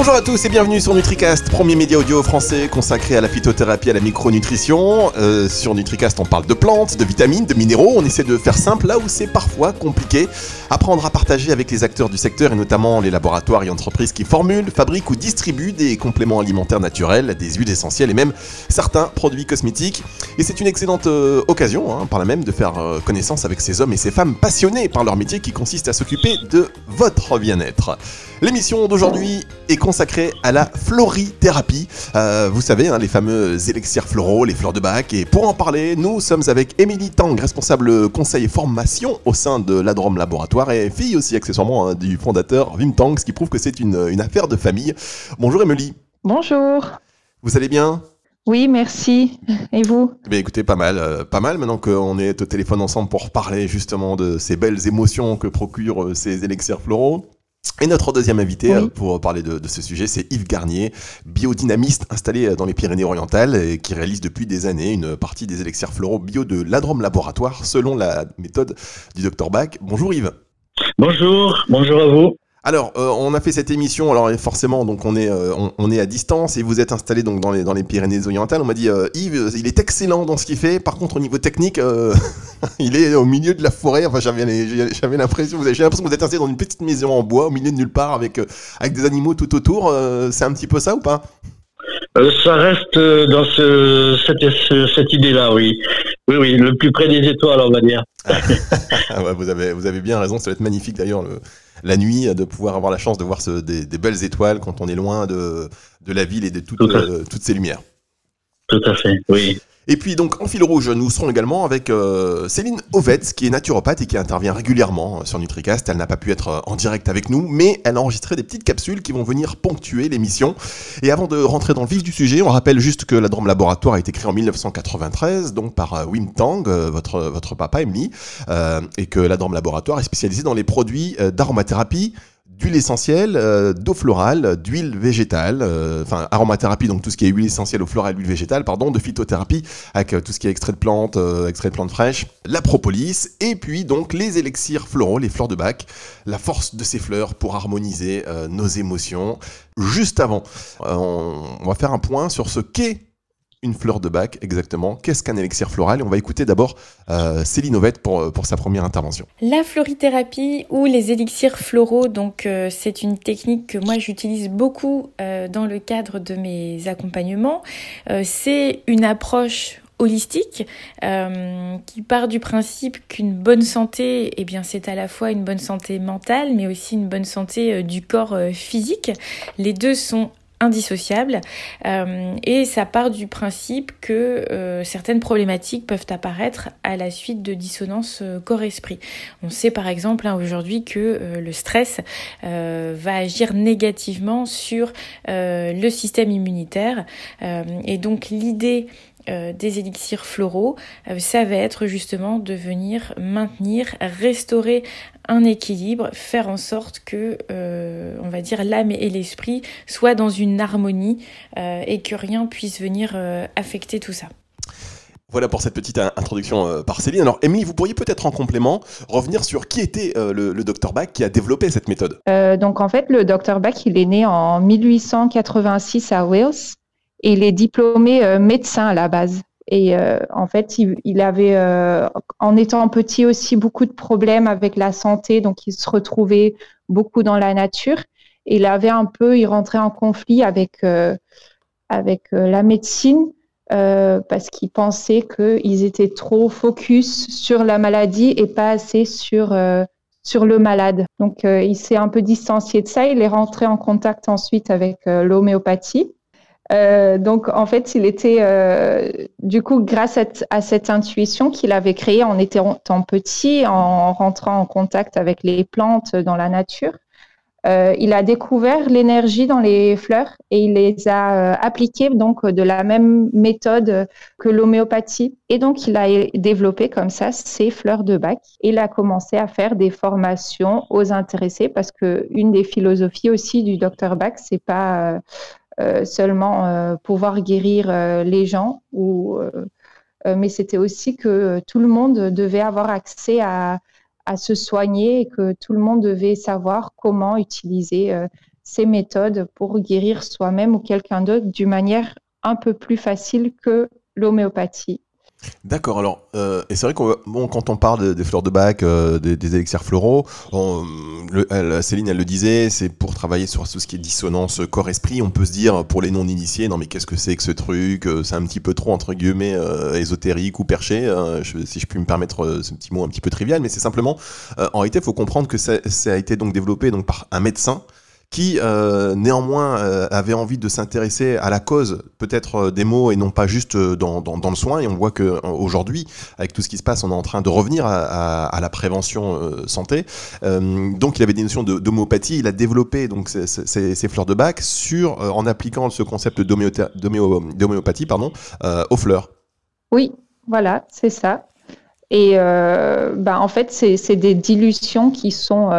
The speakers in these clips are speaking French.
Bonjour à tous et bienvenue sur NutriCast, premier média audio français consacré à la phytothérapie et à la micronutrition. Euh, sur NutriCast, on parle de plantes, de vitamines, de minéraux. On essaie de faire simple là où c'est parfois compliqué. Apprendre à partager avec les acteurs du secteur et notamment les laboratoires et entreprises qui formulent, fabriquent ou distribuent des compléments alimentaires naturels, des huiles essentielles et même certains produits cosmétiques. Et c'est une excellente euh, occasion, hein, par là même, de faire euh, connaissance avec ces hommes et ces femmes passionnés par leur métier qui consiste à s'occuper de votre bien-être. L'émission d'aujourd'hui est consacrée à la florithérapie. Euh, vous savez, hein, les fameux élixirs floraux, les fleurs de bac. Et pour en parler, nous sommes avec Émilie Tang, responsable conseil et formation au sein de l'Adrome Laboratoire et fille aussi accessoirement hein, du fondateur Wim Tang, ce qui prouve que c'est une, une affaire de famille. Bonjour Émilie. Bonjour. Vous allez bien? Oui, merci. Et vous? Eh Écoutez, pas mal, euh, pas mal. Maintenant qu'on est au téléphone ensemble pour parler justement de ces belles émotions que procurent euh, ces élixirs floraux. Et notre deuxième invité euh, pour parler de, ce sujet, c'est Yves Garnier, biodynamiste installé euh, dans les Pyrénées-Orientales et qui réalise depuis des années une partie des élixirs floraux bio de l'Adrome Laboratoire selon la méthode du Dr Bach. Bonjour Yves. Bonjour, bonjour à vous. Alors, euh, on a fait cette émission, alors forcément, donc on est, euh, on, est à distance et vous êtes installé donc dans les, dans les Pyrénées-Orientales. On m'a dit, euh, Yves, il est excellent dans ce qu'il fait. Par contre, au niveau technique, il est au milieu de la forêt. Enfin, j'avais, j'avais l'impression, j'ai l'impression que vous êtes installé dans une petite maison en bois, au milieu de nulle part, avec, avec des animaux tout autour. c'est un petit peu ça ou pas? Ça reste dans ce, cette, cette idée-là, oui. Oui, oui, le plus près des étoiles, on va dire. vous, avez, vous avez bien raison, ça va être magnifique d'ailleurs. Le la nuit, de pouvoir avoir la chance de voir des, belles étoiles quand on est loin de, la ville et de euh, toutes ces lumières. Tout à fait, oui. Et puis donc en fil rouge, nous serons également avec euh, Céline Ovetz, qui est naturopathe et qui intervient régulièrement euh, sur NutriCast. Elle n'a pas pu être euh, en direct avec nous, mais elle a enregistré des petites capsules qui vont venir ponctuer l'émission. Et avant de rentrer dans le vif du sujet, on rappelle juste que la Drôme Laboratoire a été créé en 1993, donc par Wim Tang, votre, votre papa Emily, et que la Drôme Laboratoire est spécialisée dans les produits d'aromathérapie, d'huile essentielle, euh, d'eau florale, d'huile végétale, euh, enfin aromathérapie, donc tout ce qui est huile essentielle, eau florale, huile végétale, pardon, de phytothérapie, avec euh, tout ce qui est extrait de plantes, extrait de plantes fraîches, la propolis, et puis donc les élixirs floraux, les fleurs de bac, la force de ces fleurs pour harmoniser nos émotions. Juste avant, on va faire un point sur ce qu'est une fleur de bac exactement. Qu'est-ce qu'un élixir floral? On va écouter d'abord euh, Céline Ovette pour, euh, pour sa première intervention. La florithérapie ou les élixirs floraux, donc euh, c'est une technique que moi j'utilise beaucoup dans le cadre de mes accompagnements. c'est une approche holistique qui part du principe qu'une bonne santé, eh bien, c'est à la fois une bonne santé mentale, mais aussi une bonne santé du corps physique. Les deux sont indissociable euh, et ça part du principe que euh, certaines problématiques peuvent apparaître à la suite de dissonances euh, corps-esprit. On sait par exemple hein, aujourd'hui que le stress va agir négativement sur le système immunitaire et donc l'idée des élixirs floraux, ça va être justement de venir maintenir, restaurer un équilibre, faire en sorte que, euh, on va dire, l'âme et l'esprit soient dans une harmonie euh, et que rien puisse venir euh, affecter tout ça. Voilà pour cette petite introduction par Céline. Alors, Émilie, vous pourriez peut-être en complément revenir sur qui était le, le Dr Bach qui a développé cette méthode? donc, en fait, le Dr Bach, il est né en 1886 à Wales et il est diplômé médecin à la base. Et euh, en fait, il, avait, euh, en étant petit aussi, beaucoup de problèmes avec la santé, donc il se retrouvait beaucoup dans la nature. Il avait un peu, il rentrait en conflit avec, euh, avec la médecine parce qu'il pensait qu'ils étaient trop focus sur la maladie et pas assez sur, sur le malade. Donc il s'est un peu distancié de ça. Il est rentré en contact ensuite avec l'homéopathie. Euh, donc, en fait, il était, euh, du coup, grâce à, cette intuition qu'il avait créée en étant petit, en rentrant en contact avec les plantes dans la nature, euh, il a découvert l'énergie dans les fleurs et il les a appliquées donc de la même méthode que l'homéopathie. Et donc, il a développé comme ça ces fleurs de bac. Il a commencé à faire des formations aux intéressés parce que une des philosophies aussi du docteur Bach, c'est pas seulement euh, pouvoir guérir euh, les gens, ou, mais c'était aussi que tout le monde devait avoir accès à, à, se soigner et que tout le monde devait savoir comment utiliser ces méthodes pour guérir soi-même ou quelqu'un d'autre d'une manière un peu plus facile que l'homéopathie. D'accord, alors, euh, et c'est vrai que bon, quand on parle des fleurs de bac, euh, des, élixirs floraux, Céline, elle le disait, c'est pour travailler sur tout ce qui est dissonance corps-esprit. On peut se dire, pour les non-initiés, non mais qu'est-ce que c'est que ce truc euh, C'est un petit peu trop, entre guillemets, ésotérique ou perché, si je puis me permettre ce petit mot un petit peu trivial, mais c'est simplement, en réalité, il faut comprendre que ça, ça, a été donc développé donc, par un médecin qui euh, néanmoins euh, avait envie de s'intéresser à la cause peut-être euh, des mots et non pas juste dans, dans, dans, le soin. Et on voit que aujourd'hui, avec tout ce qui se passe, on est en train de revenir à, à, à la prévention santé. donc il avait des notions d'homéopathie. Il a développé donc ces, ces, ces fleurs de bac sur en appliquant ce concept d'homéopathie pardon aux fleurs. Oui, voilà, c'est ça. Et bah, en fait, c'est des dilutions qui sont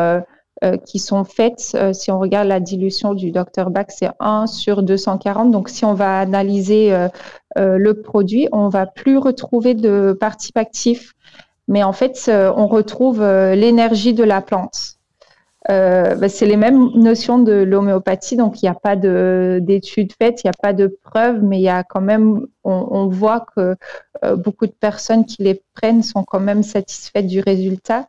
euh, qui sont faites, euh, si on regarde la dilution du Dr Bach, c'est 1 sur 240. Donc, si on va analyser euh, le produit, on va plus retrouver de participes actifs, mais en fait, on retrouve l'énergie de la plante. Bah, c'est les mêmes notions de l'homéopathie, donc il n'y a pas d'études faites, il n'y a pas de preuves, mais il y a quand même, on, on voit que beaucoup de personnes qui les prennent sont quand même satisfaites du résultat.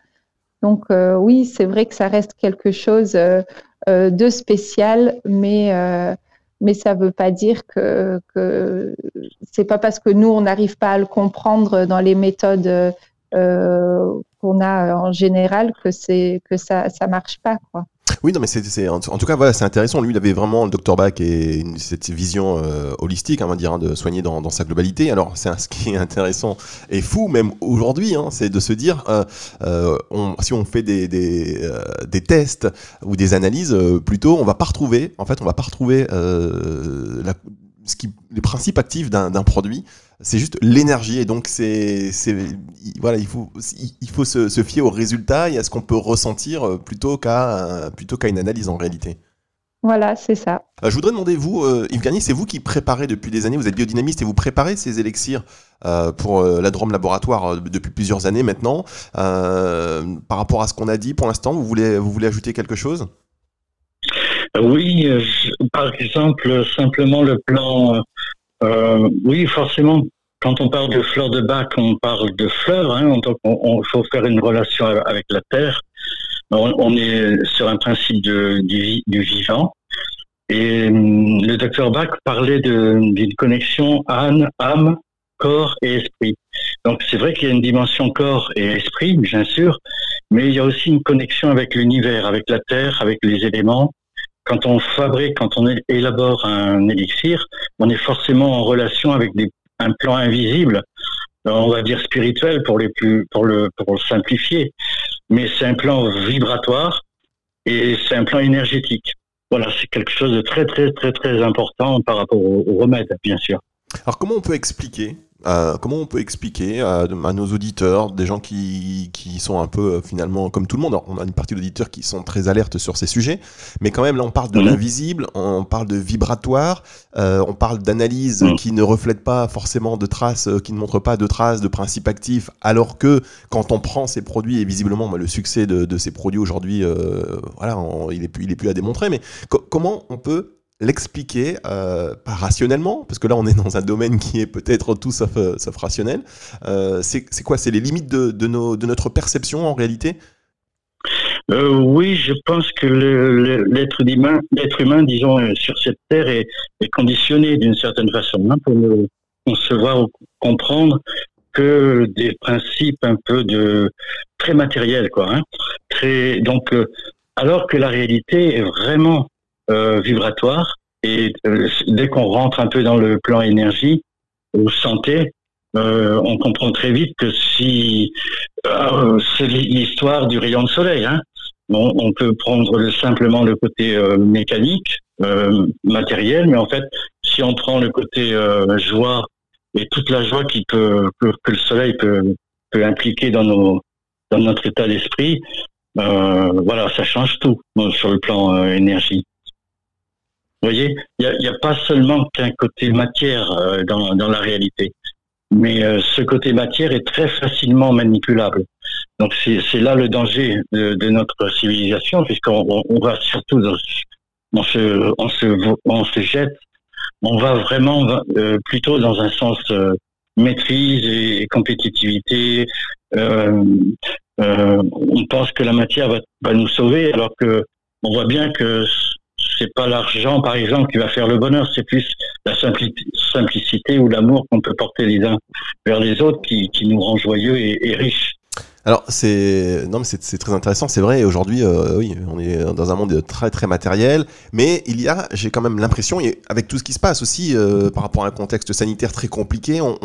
Donc euh, oui, c'est vrai que ça reste quelque chose euh, euh, de spécial, mais mais ça ne veut pas dire que, que c'est pas parce que nous on n'arrive pas à le comprendre dans les méthodes qu'on a en général que c'est que ça ça marche pas quoi. Oui, non, mais c'est, en, tout cas, voilà, c'est intéressant. Lui, il avait vraiment, le Dr Bach, et cette vision euh, holistique, on va dire, hein, de soigner dans, sa globalité. Alors, c'est ce qui est intéressant et fou, même aujourd'hui, hein, c'est de se dire, euh, euh, si on fait des, des, des, tests ou des analyses, plutôt, on va pas retrouver, en fait, on va pas retrouver la, ce qui, les principes actifs d'un produit, c'est juste l'énergie. Et donc, c'est, voilà, il faut, il faut se, fier aux résultats et à ce qu'on peut ressentir euh, plutôt qu'à, plutôt qu'à une analyse en réalité. Voilà, c'est ça. Euh, je voudrais demander, vous, euh, Yves Garnier, c'est vous qui préparez depuis des années, vous êtes biodynamiste et vous préparez ces élixirs pour la Drôme Laboratoire depuis plusieurs années maintenant. par rapport à ce qu'on a dit pour l'instant, vous voulez, vous voulez ajouter quelque chose? Oui, euh, par exemple, simplement le plan. Euh, oui, forcément, quand on parle de fleurs de bac, on parle de fleurs. Hein, donc, on, faut faire une relation avec la terre. On, est sur un principe de, du, vivant. Et hum, le docteur Bach parlait d'une connexion âme, âme, corps et esprit. Donc c'est vrai qu'il y a une dimension corps et esprit, bien sûr, mais il y a aussi une connexion avec l'univers, avec la terre, avec les éléments, quand on fabrique, quand on élabore un élixir, on est forcément en relation avec un plan invisible, on va dire spirituel pour les plus, pour le simplifier, mais c'est un plan vibratoire et c'est un plan énergétique. Voilà, c'est quelque chose de très très très très important par rapport au, au remède, bien sûr. Alors comment on peut expliquer euh, comment on peut expliquer à, nos auditeurs, des gens qui, qui sont un peu euh, finalement comme tout le monde, on a une partie d'auditeurs qui sont très alertes sur ces sujets, mais quand même là on parle de mhm. l'invisible, on parle de vibratoire, euh, on parle d'analyse mhm. qui ne reflète pas forcément de traces, qui ne montre pas de traces de principes actifs, alors que quand on prend ces produits, et visiblement le succès de, ces produits aujourd'hui, voilà, il, est plus, il est plus à démontrer, mais comment on peut l'expliquer, euh, pas rationnellement, parce que là on est dans un domaine qui est peut-être tout sauf, euh, rationnel. Euh, c'est quoi? C'est les limites de, de, nos, de, notre perception en réalité? Oui, je pense que l'être humain, humain, disons, sur cette terre est, conditionné d'une certaine façon hein, pour ne concevoir ou comprendre que des principes un peu de très matériels, quoi. Hein, donc, alors que la réalité est vraiment euh, vibratoire. Et euh, dès qu'on rentre un peu dans le plan énergie ou santé, euh, on comprend très vite que si c'est l'histoire du rayon de soleil, hein, on, peut prendre simplement le côté mécanique, matériel, mais en fait, si on prend le côté joie et toute la joie qui peut, que, le soleil peut, peut impliquer dans nos dans notre état d'esprit, voilà, ça change tout sur le plan énergie. Vous voyez, il n'y a, a, pas seulement qu'un côté matière euh, dans, dans, la réalité, mais euh, ce côté matière est très facilement manipulable. Donc c'est là le danger de, de notre civilisation, puisqu'on on va surtout dans, on se, on se, on se jette, on va vraiment euh, plutôt dans un sens euh, maîtrise et, compétitivité. Euh, on pense que la matière va, va, nous sauver, alors que on voit bien que c'est pas l'argent, par exemple, qui va faire le bonheur, c'est plus la simplicité ou l'amour qu'on peut porter les uns vers les autres qui, qui nous rend joyeux et, et riches. Alors c'est non mais c'est très intéressant, c'est vrai. Aujourd'hui, euh, oui, on est dans un monde très très matériel, mais il y a, j'ai quand même l'impression, avec tout ce qui se passe aussi euh, par rapport à un contexte sanitaire très compliqué, on,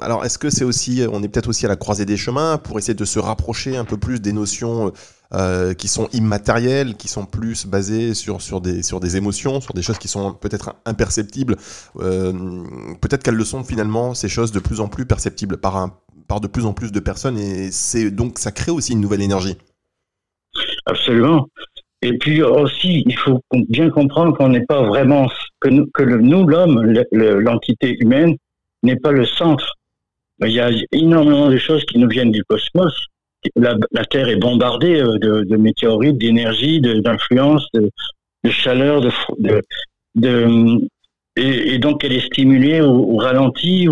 alors est-ce que c'est aussi, on est peut-être aussi à la croisée des chemins pour essayer de se rapprocher un peu plus des notions euh, qui sont immatérielles, qui sont plus basées sur des sur émotions, sur des choses qui sont peut-être imperceptibles. Euh, peut-être qu'elles le sont finalement ces choses de plus en plus perceptibles par un par de plus en plus de personnes et c'est donc ça crée aussi une nouvelle énergie. Absolument. Et puis aussi, il faut bien comprendre qu'on n'est pas vraiment que nous l'homme, l'entité humaine, n'est pas le centre. Il y a énormément de choses qui nous viennent du cosmos. La, Terre est bombardée euh, de, météorites, d'énergie, d'influence, de, chaleur, de, de, et, donc elle est stimulée ou, ralentie.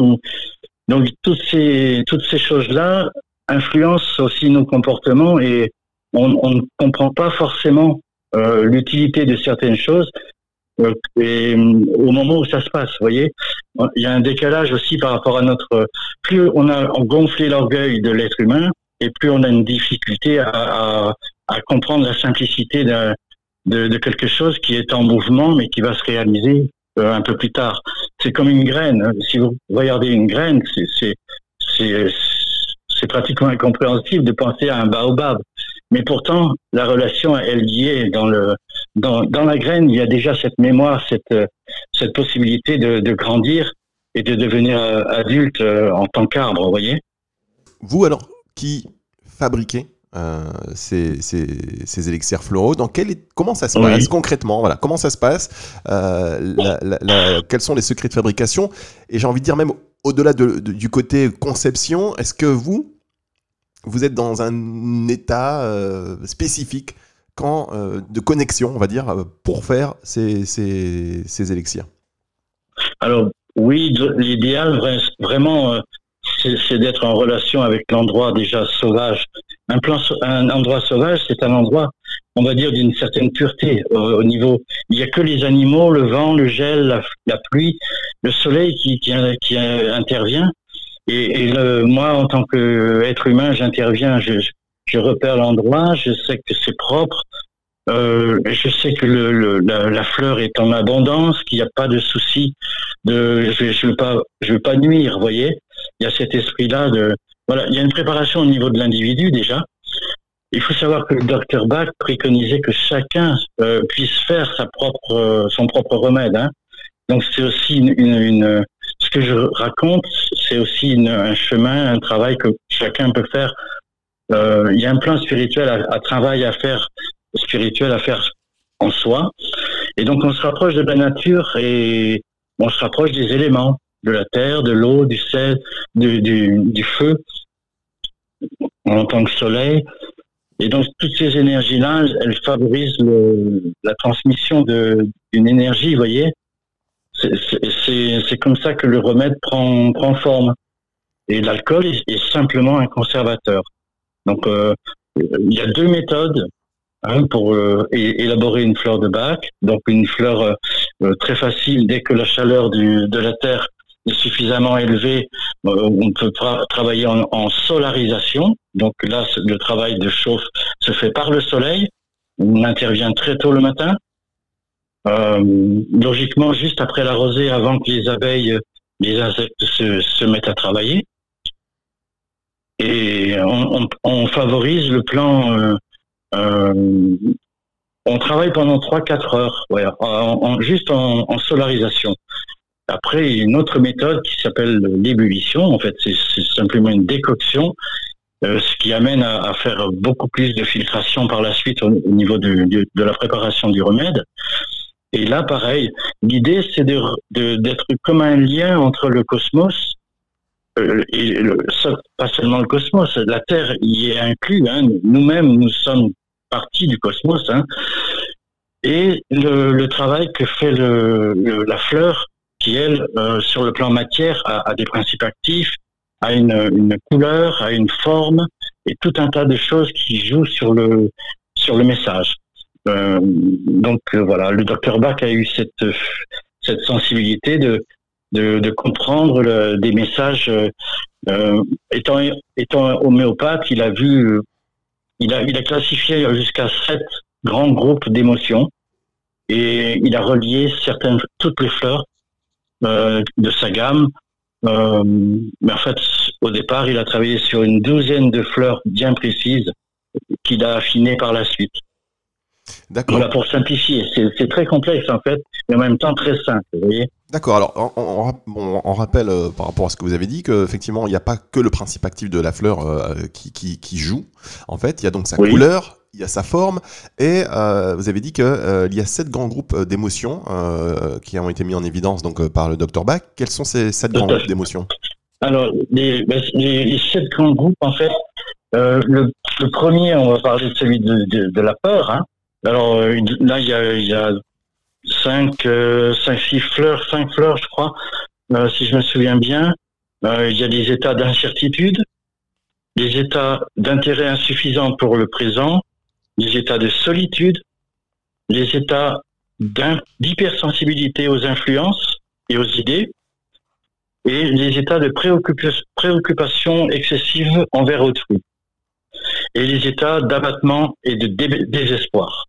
Donc toutes ces toutes ces choses-là influencent aussi nos comportements et on, ne comprend pas forcément euh, l'utilité de certaines choses et euh, au moment où ça se passe, vous voyez, il y a un décalage aussi par rapport à notre. Plus on a gonflé l'orgueil de l'être humain, et plus on a une difficulté à, comprendre la simplicité de, quelque chose qui est en mouvement, mais qui va se réaliser euh, un peu plus tard. C'est comme une graine. Si vous regardez une graine, c'est pratiquement incompréhensible de penser à un baobab. Mais pourtant, la relation est liée dans le dans, dans la graine. Il y a déjà cette mémoire, cette cette possibilité de, de grandir et de devenir euh, adulte euh, en tant qu'arbre. Vous voyez? Vous alors, qui fabriquez euh, ces, ces, ces, élixirs floraux? Dans quel, comment ça se passe concrètement? Voilà, comment ça se passe euh, la, la, la, Quels sont les secrets de fabrication? Et j'ai envie de dire même au-delà de, de, du côté conception, est-ce que vous, vous êtes dans un état euh, spécifique euh, de connexion, on va dire, pour faire ces, ces, ces élixirs Alors oui, l'idéal vraiment euh, c'est d'être en relation avec l'endroit déjà sauvage. Un, plan, un endroit sauvage, c'est un endroit, on va dire, d'une certaine pureté au, au, niveau. Il n'y a que les animaux, le vent, le gel, la, pluie, le soleil qui, qui, intervient. Et, moi, en tant qu'être humain, j'interviens, je, je repère l'endroit, je sais que c'est propre, euh, je sais que la, fleur est en abondance, qu'il n'y a pas de souci je, je veux pas, nuire, vous voyez. Il y a cet esprit-là voilà, il y a une préparation au niveau de l'individu déjà. Il faut savoir que le docteur Bach préconisait que chacun euh, puisse faire sa propre, son propre remède. Hein. Donc c'est aussi ce que je raconte, c'est aussi un chemin, un travail que chacun peut faire. Euh, il y a un plan spirituel à, à travail à faire spirituel à faire en soi. Et donc on se rapproche de la nature et on se rapproche des éléments, de la terre, de l'eau, du sel, du, du, du, feu, en tant que soleil. Et donc toutes ces énergies-là, elles favorisent le, la transmission d'une énergie, vous voyez. C'est comme ça que le remède prend, prend forme. Et l'alcool est, est, simplement un conservateur. Donc euh, il y a deux méthodes hein, pour euh, élaborer une fleur de bac. Donc une fleur euh, très facile dès que la chaleur de la terre est suffisamment élevée, on peut tra travailler en, solarisation. Donc là, le travail de chauffe se fait par le soleil. On intervient très tôt le matin. Logiquement, juste après la rosée, avant que les abeilles, les insectes se, se mettent à travailler. Et on, on, on favorise le plan euh, euh, on travaille pendant 3-4 heures, ouais, en, en, juste en, en, solarisation. Après, une autre méthode qui s'appelle l'ébullition. En fait, c'est simplement une décoction, euh, ce qui amène à, à, faire beaucoup plus de filtration par la suite au, au niveau de, de, de, la préparation du remède. Et là, pareil, l'idée, c'est d'être de, comme un lien entre le cosmos et le, pas seulement le cosmos, la Terre y est inclus. Hein. Nous-mêmes, nous sommes partie du cosmos. Hein. et le, travail que fait la fleur, qui elle, euh, sur le plan matière, a, des principes actifs, a une, couleur, a une forme, et tout un tas de choses qui jouent sur le sur le message. Euh, donc euh, voilà, le docteur Bach a eu cette cette sensibilité de de, comprendre le, des messages. Euh, étant étant homéopathe, il a vu, il a il a classifié jusqu'à sept grands groupes d'émotions et il a relié certaines toutes les fleurs euh, de sa gamme. Euh, mais en fait, au départ, il a travaillé sur une douzaine de fleurs bien précises qu'il a affinées par la suite. D'accord. Voilà, pour simplifier. C'est très complexe en fait, mais en même temps très simple. Vous voyez D'accord, alors on, rappelle euh, par rapport à ce que vous avez dit qu'effectivement il n'y a pas que le principe actif de la fleur euh, qui, qui, qui, joue. En fait, il y a donc sa couleur, il y a sa forme, et euh, vous avez dit qu'il y a sept grands groupes d'émotions qui ont été mis en évidence donc, par le Dr Bach. Quels sont ces sept grands groupes d'émotions? Alors, les, ben, les, sept grands groupes, en fait, le, premier, on va parler de celui de, la peur. Hein. Alors là, il y a, il y a cinq, cinq, six fleurs, cinq fleurs, je crois, si je me souviens bien. il y a des états d'incertitude, des états d'intérêt insuffisant pour le présent, les états de solitude, les états d'hypersensibilité aux influences et aux idées, et les états de préoccupation excessive envers autrui, et les états d'abattement et de désespoir.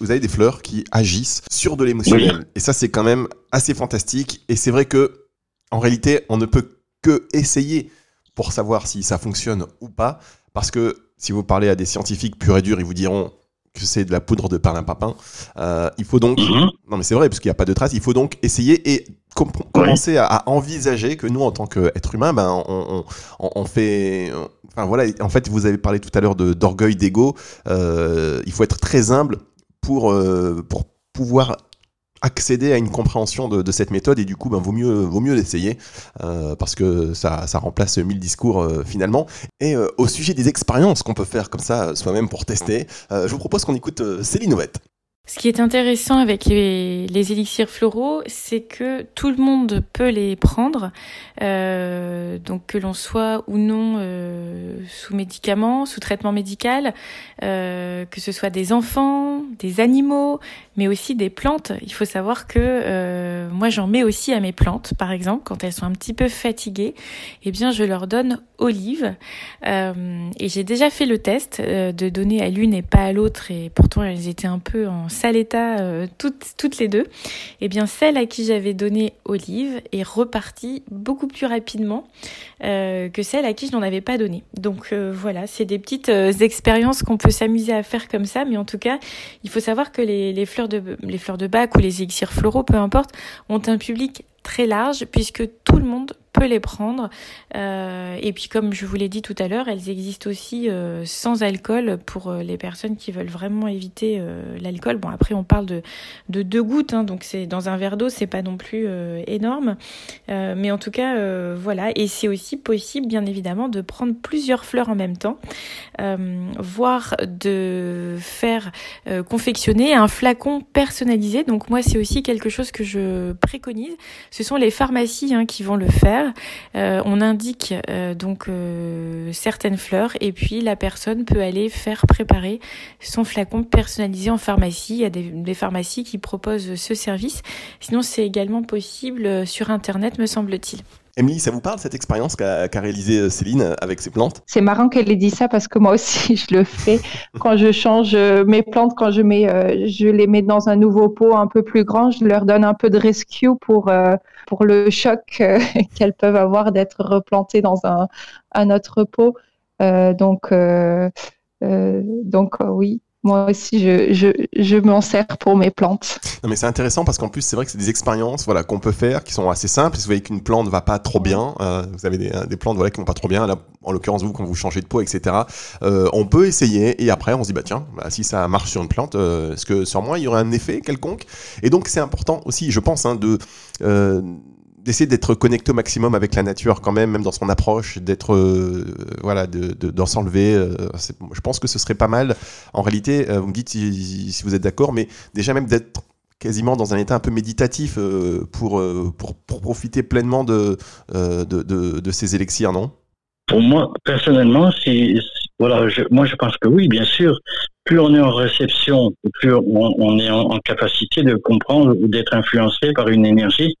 Vous avez des fleurs qui agissent sur de l'émotionnel. Et ça, c'est quand même assez fantastique. Et c'est vrai que, en réalité, on ne peut que essayer pour savoir si ça fonctionne ou pas. Parce que si vous parlez à des scientifiques purs et durs, ils vous diront que c'est de la poudre de perlimpapin. Euh, il faut donc, mhm. non mais c'est vrai parce qu'il n'y a pas de traces. Il faut donc essayer et commencer à, envisager que nous, en tant qu'être humain, ben on, fait, enfin voilà. En fait, vous avez parlé tout à l'heure d'orgueil, d'ego. Euh, il faut être très humble pour euh, pour pouvoir accéder à une compréhension de, cette méthode et du coup, ben, vaut mieux, l'essayer euh, parce que ça, remplace mille discours euh, finalement. Et au sujet des expériences qu'on peut faire comme ça soi-même pour tester, je vous propose qu'on écoute Céline Ovette. Ce qui est intéressant avec les, élixirs floraux, c'est que tout le monde peut les prendre, euh, donc que l'on soit ou non euh, sous médicaments, sous traitement médical, euh, que ce soit des enfants, des animaux, mais aussi des plantes. Il faut savoir que moi j'en mets aussi à mes plantes, par exemple, quand elles sont un petit peu fatiguées, eh bien je leur donne olive. et j'ai déjà fait le test de donner à l'une et pas à l'autre, et pourtant elles étaient un peu en sale euh, toutes, toutes les deux, et eh bien celle à qui j'avais donné Olive est repartie beaucoup plus rapidement euh, que celle à qui je n'en avais pas donné. Donc euh, voilà, c'est des petites expériences qu'on peut s'amuser à faire comme ça, mais en tout cas, il faut savoir que les, les fleurs de les fleurs de bac ou les élixirs floraux, peu importe, ont un public très large puisque tout le monde peut les prendre. Euh, et puis comme je vous l'ai dit tout à l'heure, elles existent aussi euh, sans alcool pour euh, les personnes qui veulent vraiment éviter l'alcool. Bon après on parle de, de deux gouttes, hein, donc c'est dans un verre d'eau, c'est pas non plus énorme. mais en tout cas voilà, et c'est aussi possible bien évidemment de prendre plusieurs fleurs en même temps, voire de faire confectionner un flacon personnalisé. Donc moi c'est aussi quelque chose que je préconise. Ce sont les pharmacies hein, qui vont le faire. Euh, on indique euh, donc euh, certaines fleurs et puis la personne peut aller faire préparer son flacon personnalisé en pharmacie. Il y a des, pharmacies qui proposent ce service. Sinon, c'est également possible sur Internet, me semble-t-il. Émilie, ça vous parle cette expérience qu'a réalisée Céline avec ses plantes? C'est marrant qu'elle ait dit ça parce que moi aussi je le fais quand je change mes plantes, quand je mets, je les mets dans un nouveau pot un peu plus grand, je leur donne un peu de rescue pour pour le choc euh, qu'elles peuvent avoir d'être replantées dans un, un autre pot. Euh, donc, euh, donc oui, moi aussi, je, je, je m'en sers pour mes plantes. Non, mais c'est intéressant parce qu'en plus, c'est vrai que c'est des expériences voilà, qu'on peut faire qui sont assez simples. Si vous voyez qu'une plante va pas trop bien, vous avez des, des, plantes voilà, qui vont pas trop bien, là, en l'occurrence, vous, quand vous changez de pot, etc., on peut essayer et après, on se dit, bah tiens, bah, si ça marche sur une plante, est-ce que sur moi, il y aurait un effet quelconque? Et donc, c'est important aussi, je pense, hein, de euh, d'essayer d'être connecté au maximum avec la nature quand même, même dans son approche, d'être voilà, de, d'en s'enlever. je pense que ce serait pas mal. En réalité, vous me dites si, vous êtes d'accord, mais déjà même d'être quasiment dans un état un peu méditatif pour, pour, profiter pleinement de, de, de, ces élixirs, non? Pour moi, personnellement, si, voilà, je, moi je pense que oui, bien sûr. Plus on est en réception, plus on, on est en, capacité de comprendre ou d'être influencé par une énergie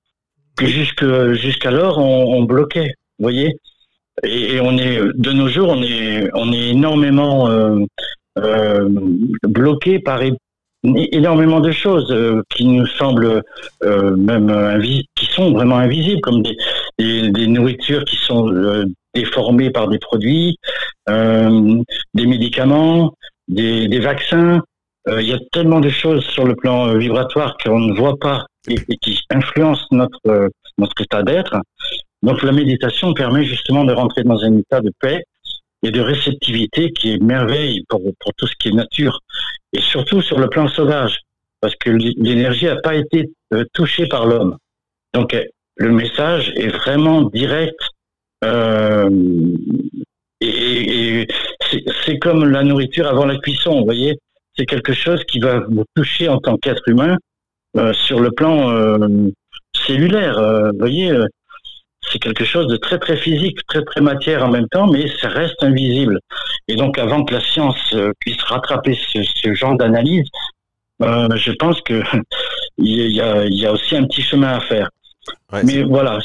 que jusque jusqu'alors on, bloquait. Vous voyez et, on est de nos jours, on est on est énormément euh, euh, bloqué par énormément de choses euh, qui nous semblent même qui sont vraiment invisibles, comme des, des, nourritures qui sont déformées par des produits, des médicaments, des, des vaccins. Il y a tellement de choses sur le plan vibratoire qu'on ne voit pas et, qui influencent notre notre état d'être. Donc la méditation permet justement de rentrer dans un état de paix et de réceptivité qui est merveille pour, pour tout ce qui est nature et surtout sur le plan sauvage parce que l'énergie n'a pas été euh, touchée par l'homme. Donc euh, le message est vraiment direct euh, et, et c'est comme la nourriture avant la cuisson, vous voyez, c'est quelque chose qui va vous toucher en tant qu'être humain euh, sur le plan euh, cellulaire. vous voyez, c'est quelque chose de très très physique, très très matière en même temps, mais ça reste invisible. Et donc avant que la science euh, puisse rattraper ce, ce genre d'analyse, euh, je pense que il y, a, il y a aussi un petit chemin à faire. Ouais, mais voilà,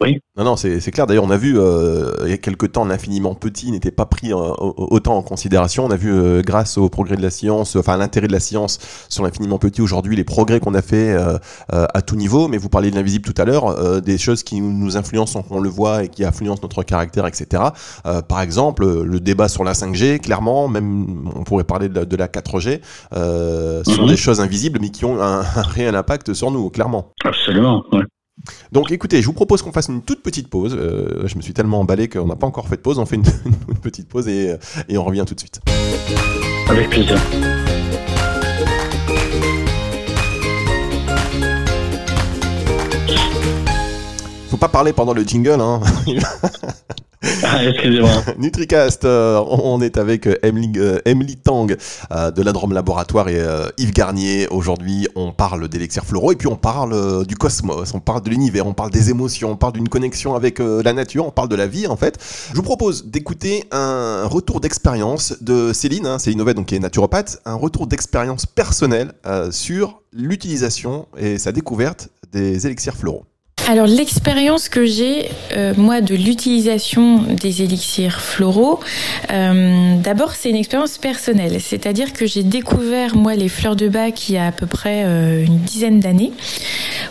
oui. Non, non, c'est clair. D'ailleurs, on a vu euh, il y a quelques temps l'infiniment petit n'était pas pris euh, autant en considération. On a vu, euh, grâce au progrès de la science, enfin à l'intérêt de la science sur l'infiniment petit aujourd'hui, les progrès qu'on a fait euh, euh, à tout niveau. Mais vous parliez de l'invisible tout à l'heure, euh, des choses qui nous influencent, on le voit, et qui influencent notre caractère, etc. par exemple, le débat sur la 5G, clairement, même on pourrait parler de la, de la 4G, sont mm -hmm. des choses invisibles, mais qui ont un, un réel impact sur nous, clairement. Absolument. Ouais. Donc écoutez, je vous propose qu'on fasse une toute petite pause. Euh, je me suis tellement emballé qu'on n'a pas encore fait de pause. On fait une, petite pause et, et, on revient tout de suite. Avec plaisir. Pas parler pendant le jingle, hein. Ah, excusez-moi. NutriCast, euh, on est avec Emily, euh, Emily Tang euh, de la Drôme Laboratoire et euh, Yves Garnier. Aujourd'hui, on parle d'élixir floraux et puis on parle euh, du cosmos, on parle de l'univers, on parle des émotions, on parle d'une connexion avec euh, la nature, on parle de la vie en fait. Je vous propose d'écouter un retour d'expérience de Céline, hein, Céline Ovet, donc qui est naturopathe, un retour d'expérience personnelle sur l'utilisation et sa découverte des élixirs floraux. Alors l'expérience que j'ai euh, moi de l'utilisation des élixirs floraux, euh, d'abord c'est une expérience personnelle, c'est-à-dire que j'ai découvert moi les fleurs de bac il y a à peu près euh, une dizaine d'années,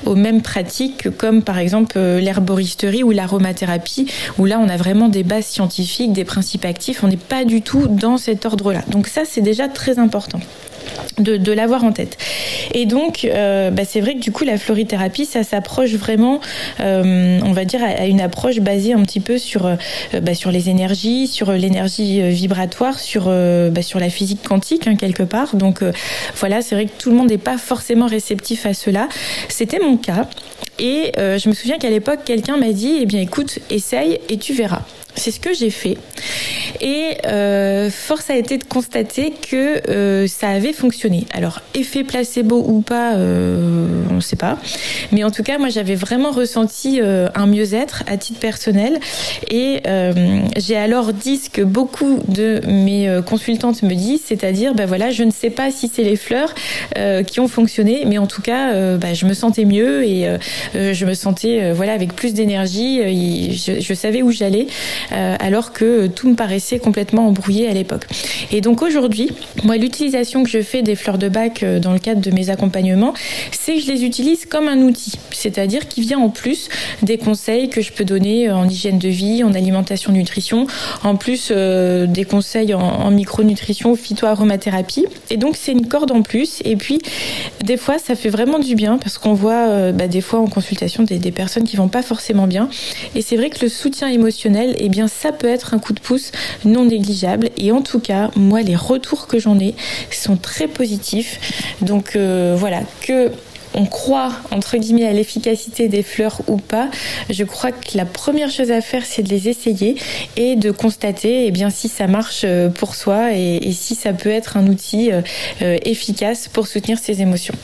aux mêmes pratiques comme par exemple l'herboristerie ou l'aromathérapie, où là on a vraiment des bases scientifiques, des principes actifs, on n'est pas du tout dans cet ordre-là. Donc ça c'est déjà très important de, l'avoir en tête. Et donc, euh, bah, c'est vrai que du coup, la florithérapie, ça s'approche vraiment, euh, on va dire, à, une approche basée un petit peu sur, euh, bah, sur les énergies, sur l'énergie vibratoire, sur, bah, sur la physique quantique, hein, quelque part. Donc, voilà, c'est vrai que tout le monde n'est pas forcément réceptif à cela. C'était mon cas. Et je me souviens qu'à l'époque, quelqu'un m'a dit, eh bien, écoute, essaye et tu verras. C'est ce que j'ai fait. Et euh, force a été de constater que euh, ça avait fonctionné. Alors, effet placebo ou pas, euh, on ne sait pas. Mais en tout cas, moi, j'avais vraiment ressenti un mieux-être à titre personnel. Et j'ai alors dit ce que beaucoup de mes consultantes me disent, c'est-à-dire, ben voilà, je ne sais pas si c'est les fleurs qui ont fonctionné, mais en tout cas, ben, je me sentais mieux et je me sentais, voilà, avec plus d'énergie. Je, savais où j'allais alors que tout me paraissait complètement embrouillé à l'époque. Et donc aujourd'hui, moi, l'utilisation que je fais des fleurs de bac euh, dans le cadre de mes accompagnements, c'est que je les utilise comme un outil, c'est-à-dire qui vient en plus des conseils que je peux donner en hygiène de vie, en alimentation, nutrition, en plus euh, des conseils en, micronutrition, phytoaromathérapie. Et donc c'est une corde en plus. Et puis des fois, ça fait vraiment du bien parce qu'on voit euh, bah, des fois en consultation des, des personnes qui vont pas forcément bien. Et c'est vrai que le soutien émotionnel, eh bien ça peut être un coup de pouce non négligeable. Et en tout cas, moi, les retours que j'en ai sont très positifs. Donc euh, voilà, que on croit entre guillemets à l'efficacité des fleurs ou pas, je crois que la première chose à faire, c'est de les essayer et de constater eh si ça marche euh, pour soi et, et si ça peut être un outil efficace pour soutenir ses émotions.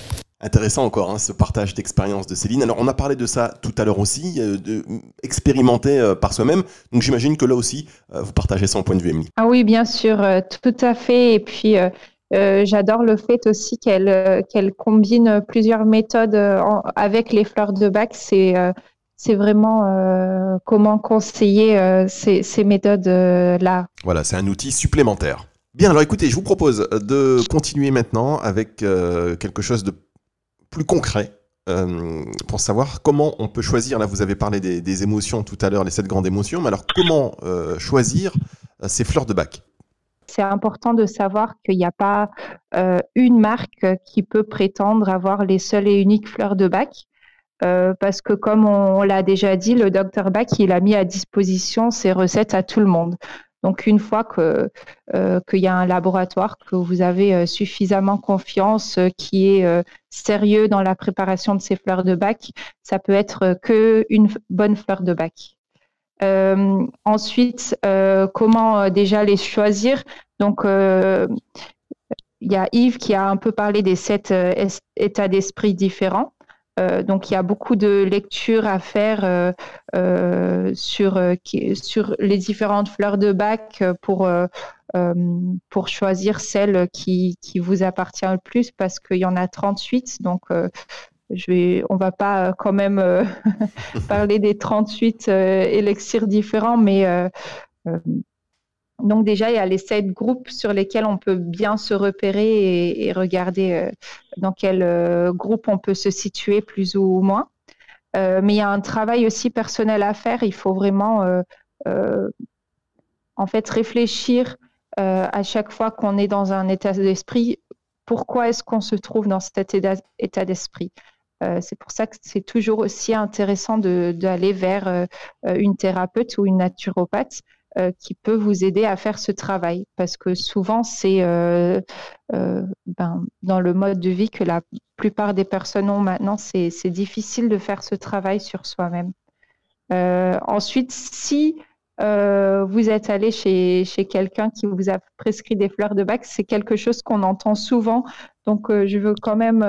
Intéressant encore, hein, ce partage d'expérience de Céline. Alors, on a parlé de ça tout à l'heure aussi, euh, de expérimenter euh, par soi-même. Donc, j'imagine que là aussi, euh, vous partagez son point de vue, Emily. Ah oui, bien sûr, tout à fait. Et puis, j'adore le fait aussi qu'elle qu'elle combine plusieurs méthodes avec les fleurs de bac. C'est c'est vraiment comment conseiller ces, ces méthodes-là. Voilà, c'est un outil supplémentaire. Bien, alors écoutez, je vous propose de continuer maintenant avec quelque chose de plus concret euh, pour savoir comment on peut choisir. Là, vous avez parlé des, émotions tout à l'heure, les sept grandes émotions, mais alors comment euh, choisir euh, ces fleurs de bac? C'est important de savoir qu'il n'y a pas une marque qui peut prétendre avoir les seules et uniques fleurs de bac. parce que comme on, l'a déjà dit, le Dr Bach, il a mis à disposition ses recettes à tout le monde. Donc une fois euh, qu'il y a un laboratoire, que vous avez euh, suffisamment confiance, euh, qui est sérieux dans la préparation de ces fleurs de bac, ça peut être que une bonne fleur de bac. ensuite, comment déjà les choisir? Donc il y a Yves qui a un peu parlé des sept états d'esprit différents. Euh, donc il y a beaucoup de lectures à faire euh, euh, sur, sur les différentes fleurs de bac pour, pour choisir celle qui, qui vous appartient le plus parce qu'il y en a 38. Donc je vais, on va pas quand même parler des 38 élixirs différents, mais donc déjà, il y a les sept groupes sur lesquels on peut bien se repérer et, regarder euh, dans quel euh, groupe on peut se situer plus ou moins. Euh, mais il y a un travail aussi personnel à faire. Il faut vraiment en fait réfléchir à chaque fois qu'on est dans un état d'esprit. Pourquoi est-ce qu'on se trouve dans cet état d'esprit? C'est pour ça que c'est toujours aussi intéressant d'aller vers une thérapeute ou une naturopathe qui peut vous aider à faire ce travail. Parce que souvent, c'est euh, euh, ben, dans le mode de vie que la plupart des personnes ont maintenant, c'est difficile de faire ce travail sur soi-même. ensuite, si vous êtes allé chez, chez quelqu'un qui vous a prescrit des fleurs de bac, c'est quelque chose qu'on entend souvent. Donc, je veux quand même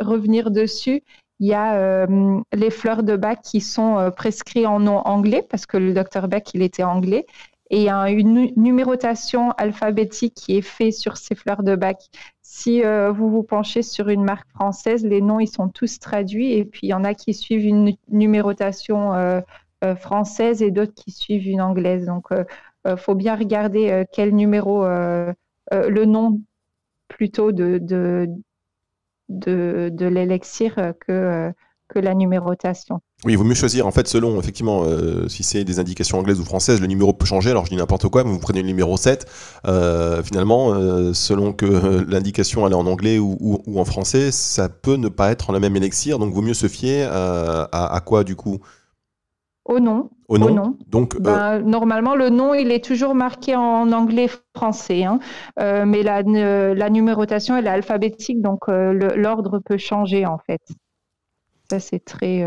revenir dessus. Il y a euh, les fleurs de bac qui sont euh, prescrites en nom anglais parce que le docteur Beck, il était anglais. Et il y a une numérotation alphabétique qui est faite sur ces fleurs de bac. Si euh, vous vous penchez sur une marque française, les noms, ils sont tous traduits. Et puis, il y en a qui suivent une numérotation française et d'autres qui suivent une anglaise. Donc, il faut bien regarder quel numéro, le nom plutôt de, de, de, de l'élixir que, euh, que la numérotation. Oui, il vaut mieux choisir, en fait, selon, effectivement, euh, si c'est des indications anglaises ou françaises, le numéro peut changer. Alors, je dis n'importe quoi, mais vous prenez le numéro 7. Euh, finalement, selon que l'indication elle est en anglais ou, en français, ça peut ne pas être la même élixir. Donc, vaut mieux se fier à quoi, du coup? Au nom. Au nom. Donc, euh, bah, normalement, le nom, il est toujours marqué en anglais-français, hein. euh, mais la, la, numérotation, elle est alphabétique, donc euh, l'ordre peut changer en fait. Ça, c'est très.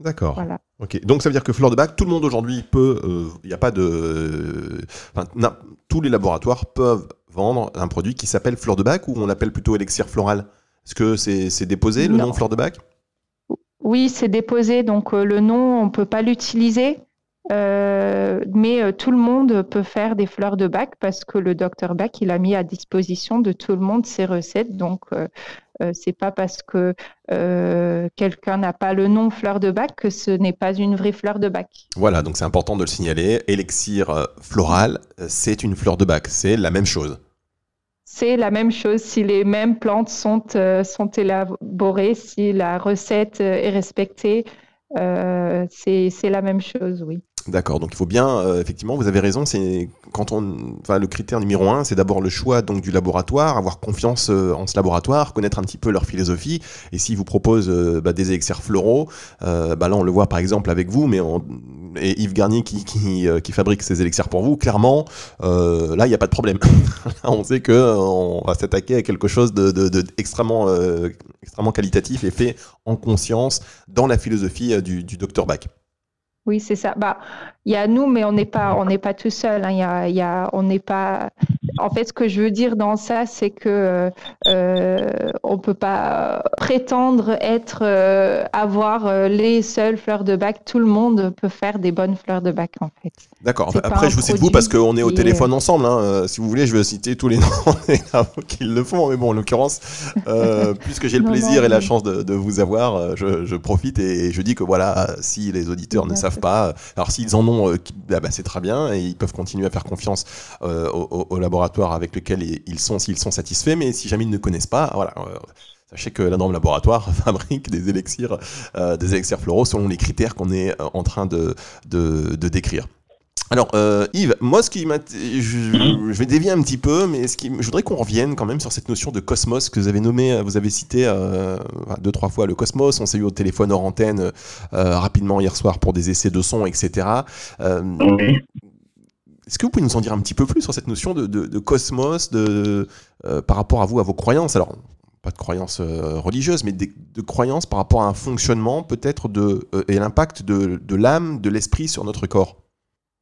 D'accord. Voilà. Ok. Donc ça veut dire que fleur de bac, tout le monde aujourd'hui peut. Il n'y a pas de. tous les laboratoires peuvent vendre un produit qui s'appelle fleur de bac ou on l'appelle plutôt élixir floral? Est-ce que c'est déposé le nom fleur de bac? Oui, c'est déposé, donc euh, le nom, on ne peut pas l'utiliser, euh, mais euh, tout le monde peut faire des fleurs de bac parce que le docteur Bach, il a mis à disposition de tout le monde ses recettes. Donc, c'est pas parce que quelqu'un n'a pas le nom fleur de bac que ce n'est pas une vraie fleur de bac. Voilà, donc c'est important de le signaler. Élixir floral, c'est une fleur de bac, c'est la même chose c'est la même chose si les mêmes plantes sont, euh, élaborées, si la recette euh, est respectée. Euh, c'est la même chose, oui. D'accord, donc il faut bien, euh, effectivement, vous avez raison, c'est quand on, enfin, le critère numéro un, c'est d'abord le choix donc du laboratoire, avoir confiance euh, en ce laboratoire, connaître un petit peu leur philosophie, et s'ils vous proposent euh, bah, des élixirs floraux, bah là on le voit par exemple avec vous, mais et Yves Garnier qui, qui, qui, fabrique ces élixirs pour vous, clairement, là il n'y a pas de problème. on sait que on va s'attaquer à quelque chose de, de, de extrêmement, extrêmement qualitatif et fait en conscience dans la philosophie du, du docteur Bach. Oui, c'est ça. Bah, il y a nous, mais on n'est pas, on n'est pas tout seul. Hein. Il y a, y a, on n'est pas. En fait, ce que je veux dire dans ça, c'est que euh, on peut pas prétendre être, euh, avoir euh, les seules fleurs de bac. Tout le monde peut faire des bonnes fleurs de bac, en fait. D'accord. Après, je vous cite vous parce qu'on est au téléphone ensemble. Hein. Euh, si vous voulez, je vais citer tous les noms qui le font. Mais bon, en l'occurrence, puisque j'ai le plaisir et la chance de, de vous avoir, je, je, profite et je dis que voilà, si les auditeurs ne savent pas, alors s'ils en ont euh, ah bah, c'est très bien et ils peuvent continuer à faire confiance euh, au, laboratoire avec lequel ils sont s'ils sont satisfaits. Mais si jamais ils ne connaissent pas, voilà. Euh, sachez que la norme laboratoire fabrique des élixirs, des élixirs floraux selon les critères qu'on est en train de, décrire. Alors, Yves, moi, ce qui m'a, je, vais dévier un petit peu, mais ce qui, je voudrais qu'on revienne quand même sur cette notion de cosmos que vous avez nommé, vous avez cité deux trois fois le cosmos. On s'est eu au téléphone hors antenne rapidement hier soir pour des essais de son, etc. Est-ce que vous pouvez nous en dire un petit peu plus sur cette notion de, cosmos, de, par rapport à vous, à vos croyances? Alors, pas de croyances religieuses, mais de, croyances par rapport à un fonctionnement peut-être de et l'impact de, l'âme, de l'esprit sur notre corps.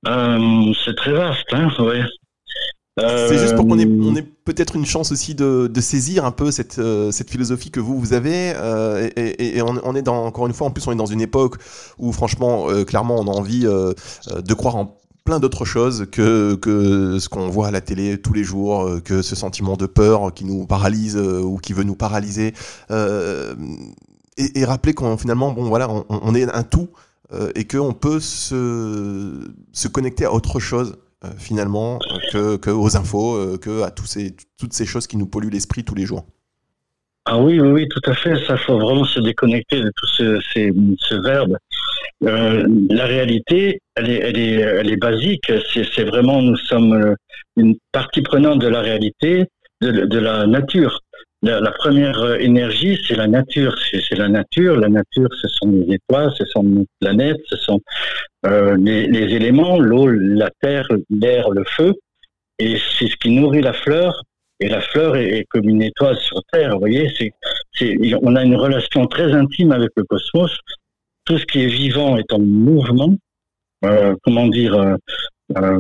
C'est très vaste, hein, ouais. C'est juste pour qu'on ait, on ait peut-être une chance aussi de, de, saisir un peu cette, euh, cette philosophie que vous, vous avez. Euh, et, et on, on, est dans, encore une fois, en plus, on est dans une époque où, franchement, euh, clairement, on a envie euh, de croire en plein d'autres choses que, que ce qu'on voit à la télé tous les jours, que ce sentiment de peur qui nous paralyse ou qui veut nous paralyser. et, et, rappeler qu'on finalement, bon, voilà, on, on est un tout et qu'on peut se, se connecter à autre chose euh, finalement que, aux infos, euh, que à tous ces, toutes ces choses qui nous polluent l'esprit tous les jours. Ah oui, oui, oui, tout à fait. Ça faut vraiment se déconnecter de tout ce, verbe. Euh, la réalité, elle est, elle est, elle est basique. C'est vraiment, nous sommes une partie prenante de la réalité, de, de la nature. La, première énergie, c'est la nature. C'est la nature. La nature, ce sont les étoiles, ce sont nos planètes, ce sont euh, les, éléments, l'eau, la terre, l'air, le feu, et c'est ce qui nourrit la fleur. Et la fleur est, comme une étoile sur Terre. Vous voyez, on a une relation très intime avec le cosmos. Tout ce qui est vivant est en mouvement. Euh, comment dire euh, euh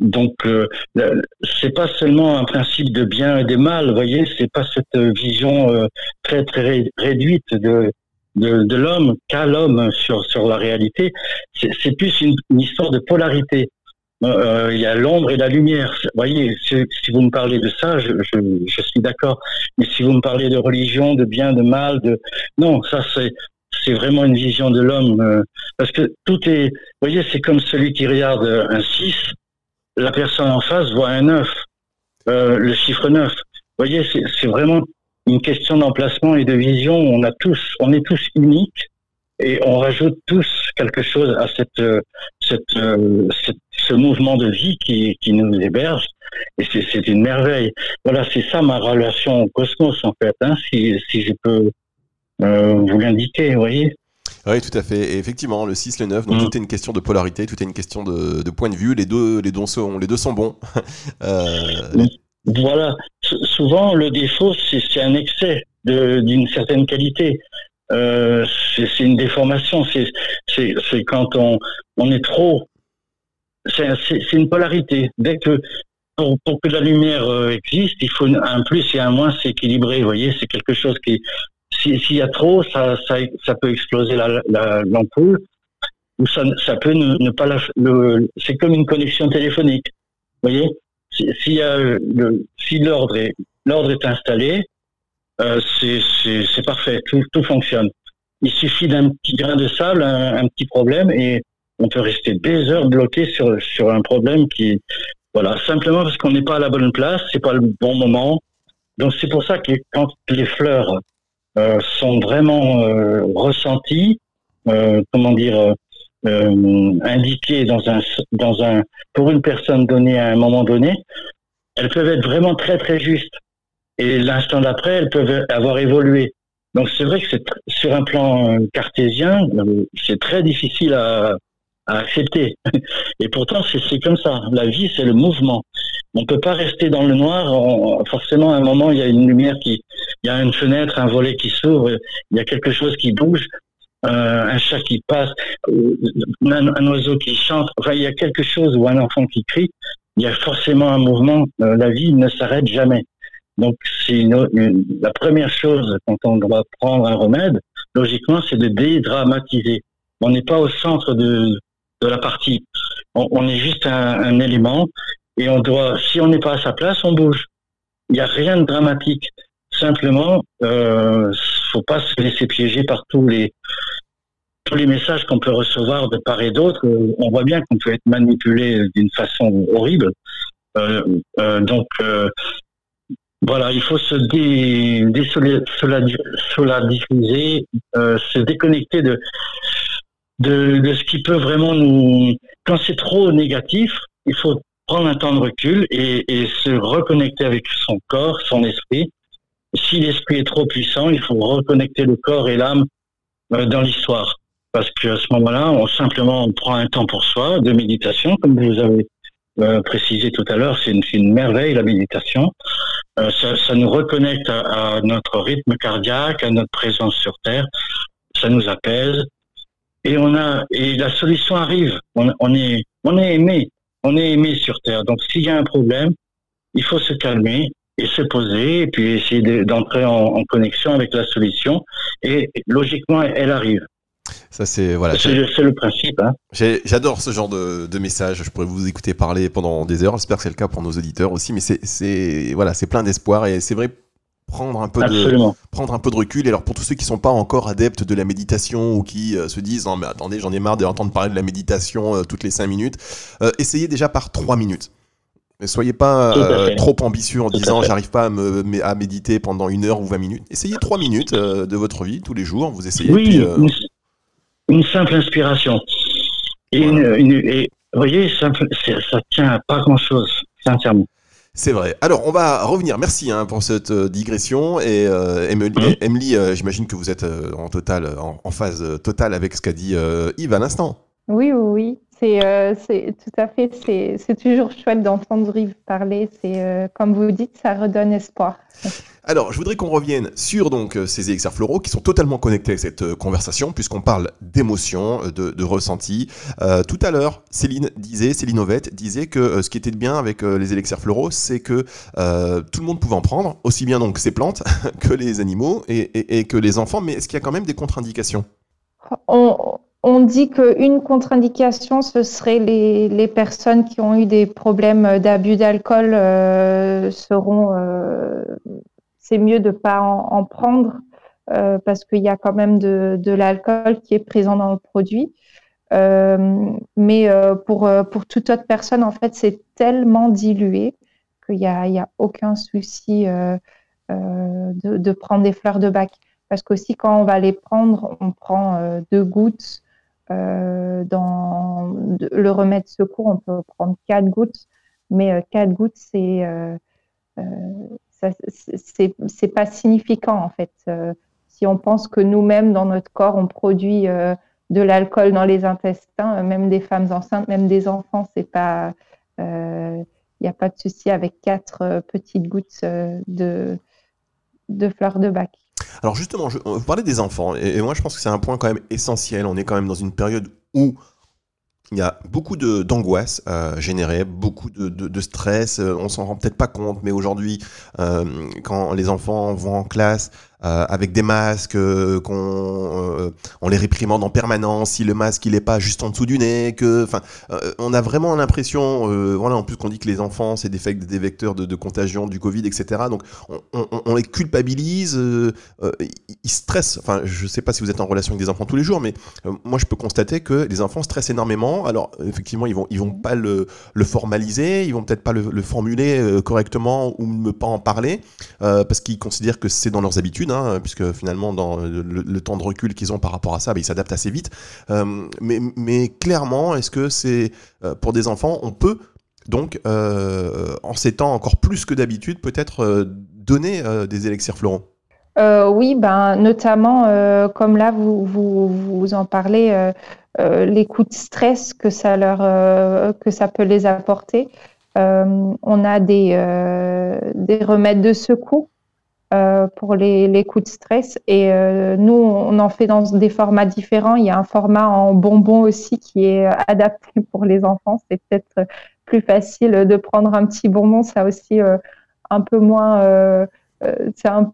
donc, euh, c'est pas seulement un principe de bien et de mal, vous voyez, c'est pas cette vision euh, très très réduite de de, de l'homme qu'a l'homme sur, sur la réalité. C'est plus une, histoire de polarité. Euh, il y a l'ombre et la lumière. Vous voyez, si, si, vous me parlez de ça, je, je, je suis d'accord. Mais si vous me parlez de religion, de bien, de mal, de non, ça c'est c'est vraiment une vision de l'homme euh, parce que tout est. Vous voyez, c'est comme celui qui regarde un 6, la personne en face voit un 9, euh, le chiffre 9. Vous voyez, c'est vraiment une question d'emplacement et de vision. On a tous, on est tous uniques et on rajoute tous quelque chose à cette, euh, cette, euh, cette ce mouvement de vie qui, qui nous héberge. Et c'est une merveille. Voilà, c'est ça ma relation au cosmos en fait, hein, si, si je peux euh, vous l'indiquer, vous voyez. Oui, tout à fait. Et effectivement, le 6, le 9, donc mm. tout est une question de polarité, tout est une question de, de point de vue. Les deux, les deux, sont, les deux sont bons. euh. Voilà. souvent, le défaut, c'est un excès d'une certaine qualité. Euh, c'est une déformation. C'est quand on, on est trop. C'est une polarité. Dès que pour, pour, que la lumière euh, existe, il faut un plus et un moins s'équilibrer. Vous voyez, c'est quelque chose qui, s'il y a trop, ça, peut exploser l'ampoule. La, ou ça, peut ne, pas la. C'est comme une connexion téléphonique. Vous voyez, si, si l'ordre est, installé, euh, c'est parfait, tout, fonctionne. Il suffit d'un petit grain de sable, un, petit problème, et on peut rester des heures bloqué sur, sur un problème qui, voilà, simplement parce qu'on n'est pas à la bonne place, c'est pas le bon moment. Donc c'est pour ça que quand les fleurs sont vraiment euh, ressenties, euh, comment dire, indiquées dans un, dans un, pour une personne donnée à un moment donné, elles peuvent être vraiment très très justes. Et l'instant d'après, elles peuvent avoir évolué. Donc c'est vrai que sur un plan cartésien, c'est très difficile à, à accepter. Et pourtant, c'est comme ça. La vie, c'est le mouvement. On peut pas rester dans le noir. forcément, à un moment, il y a une lumière qui, il y a une fenêtre, un volet qui s'ouvre, il y a quelque chose qui bouge, euh, un chat qui passe, un, oiseau qui chante. Enfin, il y a quelque chose ou un enfant qui crie. Il y a forcément un mouvement. Euh, la vie ne s'arrête jamais. Donc, c'est la première chose quand on doit prendre un remède, logiquement, c'est de dédramatiser. On n'est pas au centre de, de la partie. On, est juste un, élément et on doit, si on n'est pas à sa place, on bouge. Il n'y a rien de dramatique. Simplement, euh, faut pas se laisser piéger par tous les tous les messages qu'on peut recevoir de part et d'autre. On voit bien qu'on peut être manipulé d'une façon horrible. Euh, euh, donc euh, voilà, il faut se dé, diffuser, se déconnecter de de, de, ce qui peut vraiment nous... Quand c'est trop négatif, il faut prendre un temps de recul et, se reconnecter avec son corps, son esprit. Si l'esprit est trop puissant, il faut reconnecter le corps et l'âme euh, dans l'histoire. Parce qu'à ce moment-là, on simplement prend un temps pour soi de méditation, comme vous avez euh, précisé tout à l'heure, c'est une, une, merveille la méditation. Euh, ça, nous reconnecte à, notre rythme cardiaque, à notre présence sur Terre. Ça nous apaise, et on a et la solution arrive. On, on, est on est aimé, on est aimé sur Terre. Donc s'il y a un problème, il faut se calmer et se poser et puis essayer d'entrer en, connexion avec la solution. Et logiquement, elle arrive. Ça c'est voilà. C'est le principe. Hein. J'adore ce genre de, de message. Je pourrais vous écouter parler pendant des heures. J'espère que c'est le cas pour nos auditeurs aussi. Mais c'est voilà, c'est plein d'espoir et c'est vrai prendre un peu de prendre un peu de recul. Et alors pour tous ceux qui sont pas encore adeptes de la méditation ou qui euh, se disent non mais attendez j'en ai marre d'entendre parler de la méditation euh, toutes les cinq minutes euh, essayez déjà par trois minutes. Ne soyez pas trop ambitieux en disant j'arrive pas à, me, à méditer pendant une heure ou 20 minutes. Essayez trois minutes de votre vie tous les jours vous essayez oui une, simple inspiration. Et, vous voyez ça, ça tient à pas grand chose sincèrement c'est vrai. Alors, on va revenir. Merci hein, pour cette euh, digression. Et euh, Emily, euh, j'imagine que vous êtes en, total, en, phase totale avec ce qu'a dit Yves à l'instant. Oui, oui, oui. C'est tout à fait. C'est toujours chouette d'entendre Yves parler. C'est comme vous dites, ça redonne espoir. Alors, je voudrais qu'on revienne sur donc euh, ces élixirs floraux qui sont totalement connectés à cette euh, conversation, puisqu'on parle d'émotions, euh, de, de ressenti. tout à l'heure, Céline disait, Céline Ovette disait que ce qui était bien avec les élixirs floraux, c'est que tout le monde pouvait en prendre, aussi bien donc ces plantes que les animaux et, et, que les enfants. Mais est-ce qu'il y a quand même des contre-indications? On, on, dit qu'une contre-indication, ce serait les, personnes qui ont eu des problèmes d'abus d'alcool seront c'est mieux de pas en, prendre euh, parce qu'il y a quand même de, l'alcool qui est présent dans le produit. Euh, mais euh, pour, pour toute autre personne, en fait, c'est tellement dilué qu'il n'y a, y a aucun souci de, prendre des fleurs de bac. Parce qu'aussi, quand on va les prendre, on prend deux gouttes. Dans le remède secours, on peut prendre quatre gouttes, mais quatre gouttes, c'est c'est pas significant en fait. Euh, si on pense que nous-mêmes, dans notre corps, on produit euh, de l'alcool dans les intestins, euh, même des femmes enceintes, même des enfants, c'est pas, il n'y a pas de souci avec quatre petites gouttes de, de fleurs de bac. Alors justement, je, vous parlez des enfants, et, moi je pense que c'est un point quand même essentiel. On est quand même dans une période où il y a beaucoup d'angoisse euh, générée, beaucoup de, de, stress. Euh, on s'en rend peut-être pas compte, mais aujourd'hui, euh, quand les enfants vont en classe, euh, avec des masques, euh, qu'on euh, on les réprimande en permanence, si le masque il est pas juste en dessous du nez, que, enfin, on a vraiment l'impression, voilà, en plus qu'on dit que les enfants c'est des, des vecteurs de, de, contagion du Covid, etc. Donc on, on, on les culpabilise, ils stressent. Enfin, je sais pas si vous êtes en relation avec des enfants tous les jours, mais moi je peux constater que les enfants stressent énormément. Alors effectivement, ils vont ils vont pas le, le formaliser, ils vont peut-être pas le, le formuler correctement ou ne pas en parler parce qu'ils considèrent que c'est dans leurs habitudes hein, puisque finalement, dans le, temps de recul qu'ils ont par rapport à ça, bah, ils s'adaptent assez vite. mais, mais, clairement, est-ce que c'est pour des enfants, on peut donc, en ces temps encore plus que d'habitude, peut-être donner des élixirs floraux Oui, ben, notamment, comme là, vous, vous, vous en parlez, les coups de stress que ça, leur, que ça peut les apporter. on a des, des remèdes de secours euh, pour les, les, coups de stress. Et euh, nous, on en fait dans des formats différents. Il y a un format en bonbon aussi qui est adapté pour les enfants. C'est peut-être plus facile de prendre un petit bonbon. Ça aussi euh, un peu moins. c'est un,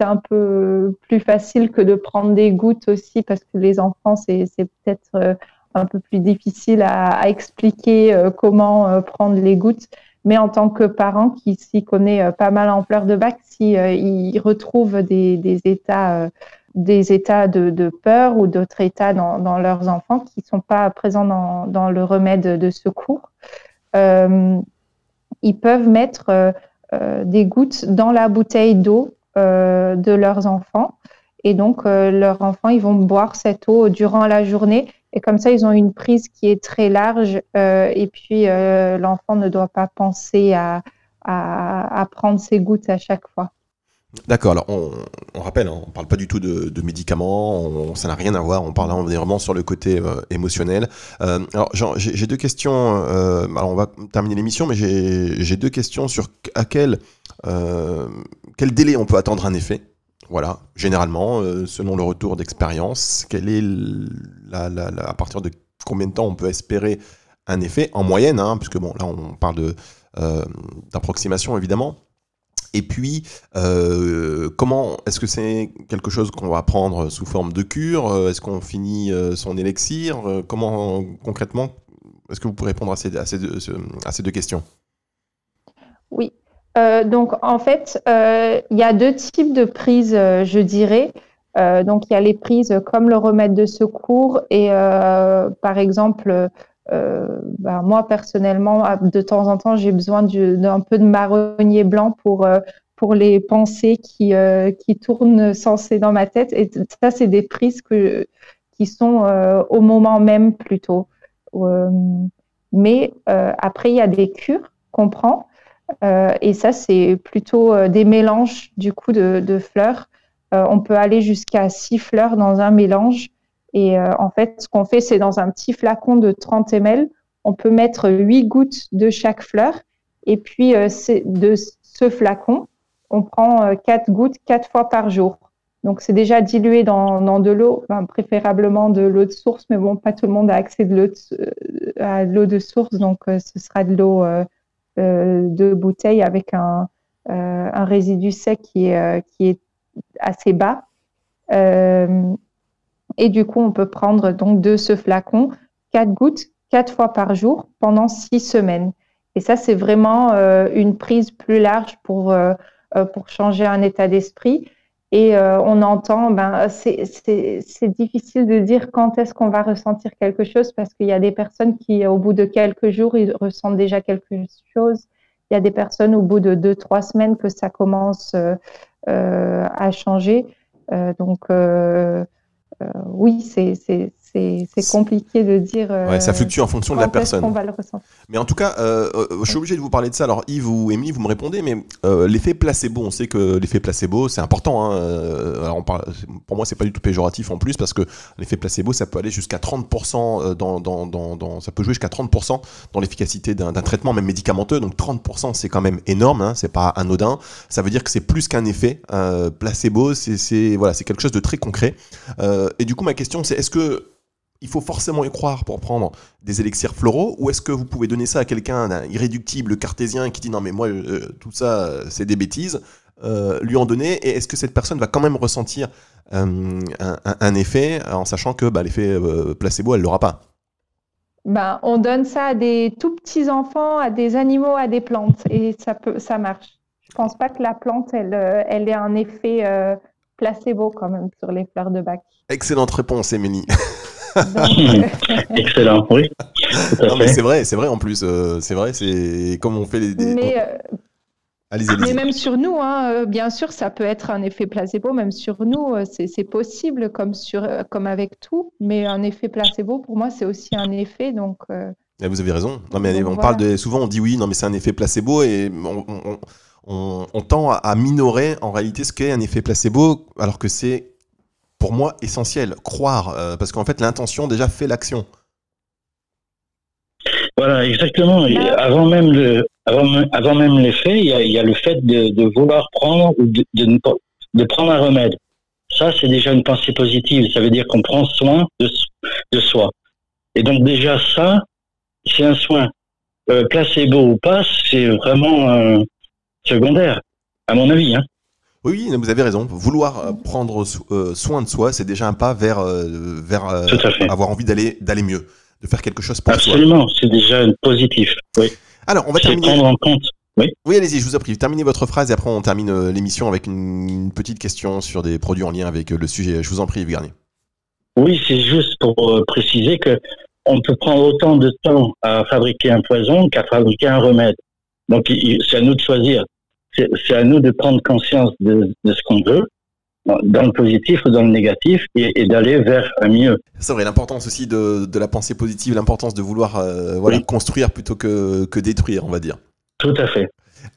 un, peu plus facile que de prendre des gouttes aussi parce que les enfants, c'est peut-être un peu plus difficile à expliquer comment prendre les gouttes. Mais en tant que parent qui s'y connaît euh, pas mal en fleurs de bac, si euh, retrouve des, états, euh, des états de, de, peur ou d'autres états dans, leurs enfants qui ne sont pas présents dans, le remède de secours, euh, ils peuvent mettre euh, des gouttes dans la bouteille d'eau euh, de leurs enfants. Et donc, leurs enfants, ils vont boire cette eau durant la journée et comme ça, ils ont une prise qui est très large euh, et puis euh, l'enfant ne doit pas penser à, à, prendre ses gouttes à chaque fois. D'accord, alors on, rappelle, hein, on ne parle pas du tout de, médicaments, ça n'a rien à voir, on parle vraiment sur le côté euh, émotionnel. alors j'ai deux questions, alors on va terminer l'émission, mais j'ai deux questions sur à quel, quel délai on peut attendre un effet voilà, généralement, euh, selon le retour d'expérience, quel est la, à partir de combien de temps on peut espérer un effet en moyenne, hein, puisque bon, là on parle euh, d'approximation évidemment. Et puis, euh, comment est-ce que c'est quelque chose qu'on va prendre sous forme de cure? Est-ce qu'on finit son élixir? Comment concrètement Est-ce que vous pouvez répondre à ces, à ces deux questions? Oui, euh, donc, en fait, euh, il y a deux types de prises, euh, je dirais. donc, il y a les prises comme le remède de secours et, par exemple, ben, moi personnellement, de temps en temps, j'ai besoin d'un peu de marronnier blanc pour pour les pensées qui qui tournent sensées dans ma tête. Et ça, c'est des prises que qui sont au moment même plutôt. mais après, il y a des cures qu'on prend. Euh, et ça, c'est plutôt euh, des mélanges du coup de, fleurs. Euh, on peut aller jusqu'à six fleurs dans un mélange. Et en fait, ce qu'on fait, c'est dans un petit flacon de 30 ml, on peut mettre huit gouttes de chaque fleur. Et puis, de ce flacon, on prend quatre gouttes quatre fois par jour. Donc, c'est déjà dilué dans, de l'eau, préférablement de l'eau de source, mais bon, pas tout le monde a accès de à l'eau de source, donc ce sera de l'eau euh, de bouteilles avec un, euh, un, résidu sec qui est, euh, qui est assez bas. et du coup, on peut prendre donc de ce flacon quatre gouttes quatre fois par jour pendant six semaines. Et ça, c'est vraiment une prise plus large pour, pour changer un état d'esprit. Et euh, on entend, ben, c'est difficile de dire quand est-ce qu'on va ressentir quelque chose parce qu'il y a des personnes qui, au bout de quelques jours, ils ressentent déjà quelque chose. Il y a des personnes au bout de deux, trois semaines que ça commence euh, euh, à changer. donc, oui, c'est c'est compliqué de dire. ouais, ça fluctue en fonction de la personne. mais en tout cas, euh, euh, je suis obligé de vous parler de ça. Alors, Yves ou Émilie, vous me répondez, mais euh, l'effet placebo, on sait que l'effet placebo, c'est important. Hein. Alors, on parle, pour moi, c'est pas du tout péjoratif en plus, parce que l'effet placebo, ça peut aller jusqu'à 30%, dans, dans, dans, ça peut jouer jusqu'à 30% dans l'efficacité d'un traitement, même médicamenteux. Donc, 30%, c'est quand même énorme, hein, c'est pas anodin. Ça veut dire que c'est plus qu'un effet. placebo, c'est voilà, quelque chose de très concret. et du coup, ma question, c'est est-ce que il faut forcément y croire pour prendre des élixirs floraux Ou est-ce que vous pouvez donner ça à quelqu'un d'un irréductible cartésien qui dit non mais moi euh, tout ça c'est des bêtises euh, lui en donner et est-ce que cette personne va quand même ressentir euh, un, effet en sachant que bah, l'effet placebo elle l'aura pas? Ben, on donne ça à des tout petits enfants, à des animaux, à des plantes et ça peut ça marche. Je pense pas que la plante elle, elle ait un effet placebo quand même sur les fleurs de bac. Excellente réponse Émilie. Excellent, oui. Non, mais c'est vrai, c'est vrai en plus. Euh, c'est vrai, c'est comme on fait les. Mais, euh. Mais même sur nous, hein, euh, bien sûr, ça peut être un effet placebo, même sur nous, euh, c'est possible, comme, sur, euh, comme avec tout. Mais un effet placebo, pour moi, c'est aussi un effet. Donc, euh, Ah, vous avez raison. Non, mais Donc, on voilà. parle de. Souvent, on dit oui, non, mais c'est un effet placebo et on, on- on- on tend à, à minorer en réalité ce qu'est un effet placebo, alors que c'est pour moi essentiel. Croire, euh, parce qu'en fait, l'intention déjà fait l'action. Voilà, exactement. Avant même le, avant, même- faits, il y a, il y a le fait de, vouloir prendre ou de, de, prendre un remède. Ça, c'est déjà une pensée positive. Ça veut dire qu'on prend soin de, de soi. Et donc déjà ça, c'est un soin. Euh, placebo ou pas, c'est vraiment euh, secondaire, à mon avis. Hein. Oui, oui, vous avez raison. Vouloir euh, prendre so- euh, soin de soi, c'est déjà un pas vers, euh, vers euh, avoir envie d'aller d'aller mieux, de faire quelque chose pour soi. Absolument, c'est déjà positif. Oui. Alors, on va terminer. prendre en compte. Oui, allez-y, je vous en prie. Terminez votre phrase et après on termine l'émission avec une, une petite question sur des produits en lien avec le sujet. Je vous en prie, Yves Garnier. Oui, c'est juste pour préciser que on peut prendre autant de temps à fabriquer un poison qu'à fabriquer un remède. Donc, c'est à nous de choisir. C'est à nous de prendre conscience de, de ce qu'on veut, dans le positif ou dans le négatif, et, et d'aller vers un mieux. C'est vrai, l'importance aussi de, de la pensée positive, l'importance de vouloir euh, voilà, Oui. construire plutôt que, que détruire, on va dire. Tout à fait.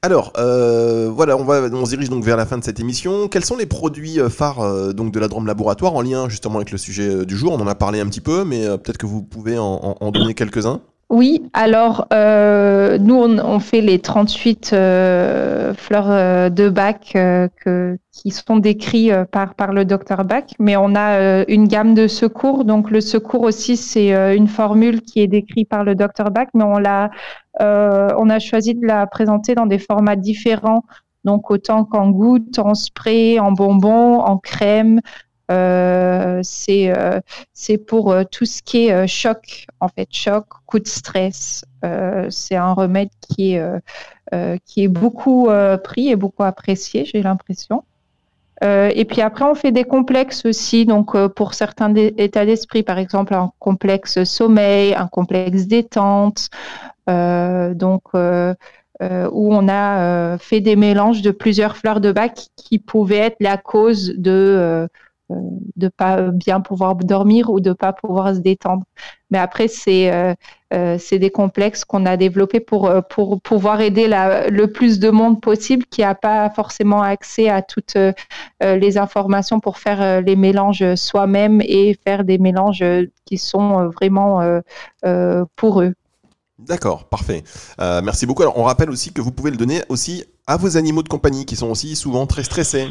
Alors, euh, voilà, on, va, on se dirige donc vers la fin de cette émission. Quels sont les produits euh, phares euh, donc de la Drôme Laboratoire en lien justement avec le sujet du jour? On en a parlé un petit peu, mais peut-être que vous pouvez en, en- en donner quelques-uns. Oui, alors euh, nous on, fait les 38 euh, fleurs euh, de Bach euh, qui sont décrits par, le docteur Bach, mais on a une gamme de secours. Donc le secours aussi c'est une formule qui est décrite par le docteur Bach, mais on l'a on a choisi de la présenter dans des formats différents. Donc autant qu'en gouttes, en spray, en bonbons, en crème. Euh, c'est euh, c'est pour euh, tout ce qui est choc, en fait, choc, coup de stress. C'est un remède qui est, qui est beaucoup pris et beaucoup apprécié, j'ai l'impression. Euh, et puis après, on fait des complexes aussi, donc euh, pour certains états d'esprit, par exemple un complexe sommeil, un complexe détente, euh, donc où on a fait des mélanges de plusieurs fleurs de bac qui pouvaient être la cause de de pas bien pouvoir dormir ou de pas pouvoir se détendre. Mais après, c'est euh, euh, c'est des complexes qu'on a développés pour euh, pour pouvoir aider le plus de monde possible qui n'a pas forcément accès à toutes les informations pour faire les mélanges soi-même et faire des mélanges qui sont vraiment pour eux. D'accord, parfait. Merci beaucoup. Alors, on rappelle aussi que vous pouvez le donner aussi à vos animaux de compagnie qui sont aussi souvent très stressés.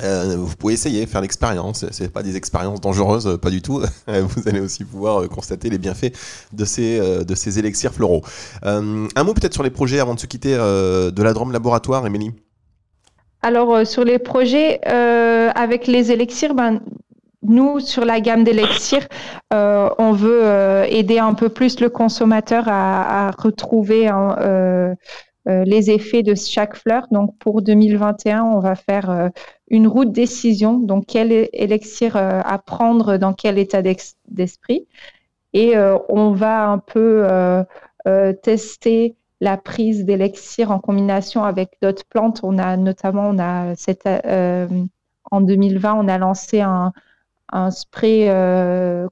Euh, vous pouvez essayer, faire l'expérience. C'est pas des expériences dangereuses, euh, pas du tout. vous allez aussi pouvoir euh, constater les bienfaits de ces, de ces élixirs floraux. Un mot peut-être sur les projets avant de se quitter de la Drôme Laboratoire, Émilie? Alors, sur les projets avec les élixirs, ben, nous, sur la gamme d'élixirs, on veut aider un peu plus le consommateur à, retrouver hein, les effets de chaque fleur. Donc, pour 2021, on va faire une route décision. Donc, quel élixir euh, à prendre dans quel état d'esprit. Et euh, on va un peu euh, tester la prise d'élixir en combinaison avec d'autres plantes. On a notamment, on a en 2020, on a lancé un, spray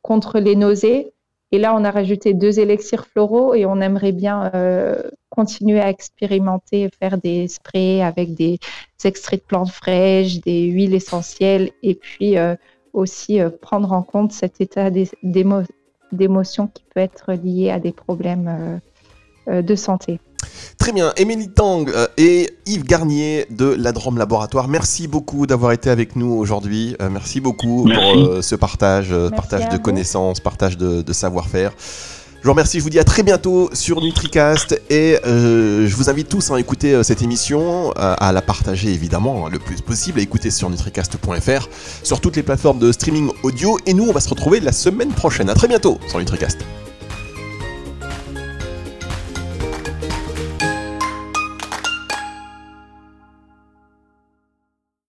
contre les nausées. Et là, on a rajouté deux élixirs floraux et on aimerait bien euh, continuer à expérimenter, faire des sprays avec des extraits de plantes fraîches, des huiles essentielles et puis euh, aussi euh, prendre en compte cet état d'é- d'émo- d'émotion qui peut être lié à des problèmes de santé. Très bien, Émilie Tang euh, et Yves Garnier de la Drôme Laboratoire, merci beaucoup d'avoir été avec nous aujourd'hui. Euh, merci beaucoup Merci. pour euh, ce partage, Merci partage de vous. connaissances, partage de, de savoir-faire. Je vous remercie, je vous dis à très bientôt sur NutriCast et euh, je vous invite tous à écouter euh, cette émission, euh, à la partager évidemment le plus possible, à écouter sur nutricast.fr, sur toutes les plateformes de streaming audio et nous on va se retrouver la semaine prochaine. À très bientôt sur NutriCast.